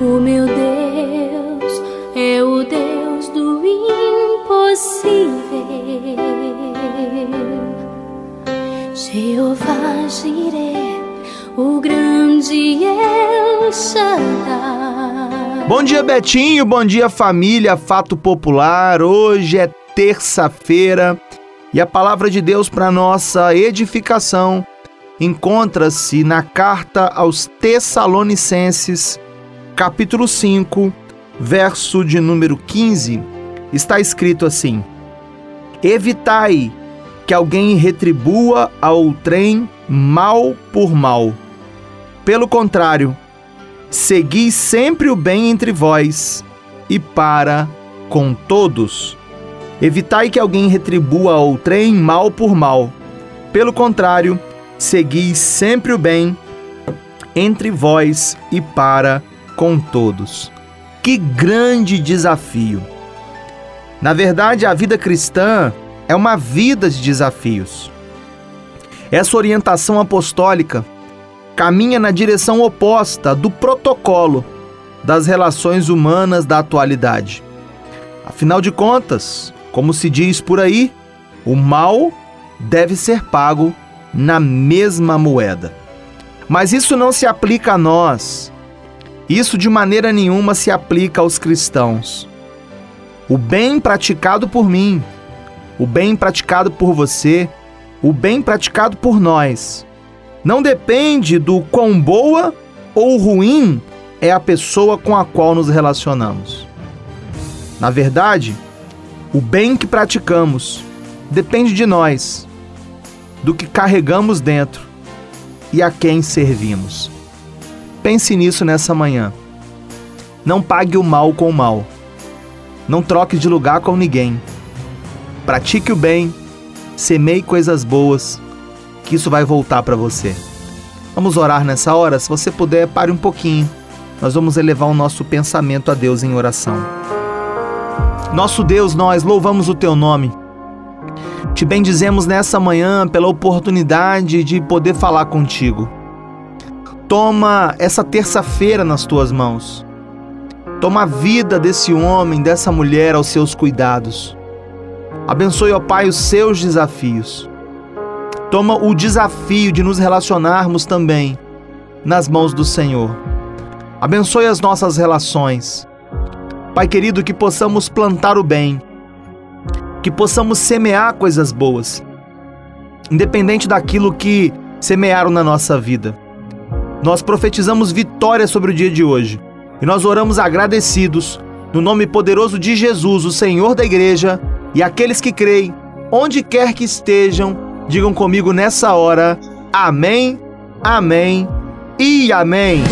O meu Deus é o Deus do impossível. Jeová Jireh, o grande El Shaddai. Bom dia, Betinho. Bom dia, família. Fato Popular. Hoje é terça-feira e a palavra de Deus para nossa edificação encontra-se na carta aos Tessalonicenses, capítulo 5, verso de número 15. Está escrito assim: Evitai que alguém retribua ao trem mal por mal. Pelo contrário, segui sempre o bem entre vós e para com todos. Evitai que alguém retribua ao trem mal por mal. Pelo contrário, segui sempre o bem entre vós e para com todos. Que grande desafio! Na verdade, a vida cristã é uma vida de desafios. Essa orientação apostólica caminha na direção oposta do protocolo das relações humanas da atualidade. Afinal de contas, como se diz por aí, o mal deve ser pago na mesma moeda. Mas isso não se aplica a nós. Isso de maneira nenhuma se aplica aos cristãos. O bem praticado por mim, o bem praticado por você, o bem praticado por nós, não depende do quão boa ou ruim é a pessoa com a qual nos relacionamos. Na verdade, o bem que praticamos depende de nós, do que carregamos dentro e a quem servimos. Pense nisso nessa manhã. Não pague o mal com o mal. Não troque de lugar com ninguém. Pratique o bem, semeie coisas boas que isso vai voltar para você. Vamos orar nessa hora? Se você puder, pare um pouquinho. Nós vamos elevar o nosso pensamento a Deus em oração. Nosso Deus, nós louvamos o teu nome. Te bendizemos nessa manhã pela oportunidade de poder falar contigo. Toma essa terça-feira nas tuas mãos. Toma a vida desse homem, dessa mulher aos seus cuidados. Abençoe, ó Pai, os seus desafios. Toma o desafio de nos relacionarmos também nas mãos do Senhor. Abençoe as nossas relações. Pai querido, que possamos plantar o bem, que possamos semear coisas boas, independente daquilo que semearam na nossa vida. Nós profetizamos vitória sobre o dia de hoje e nós oramos agradecidos no nome poderoso de Jesus, o Senhor da igreja, e aqueles que creem, onde quer que estejam, Digam comigo nessa hora: Amém, Amém e Amém.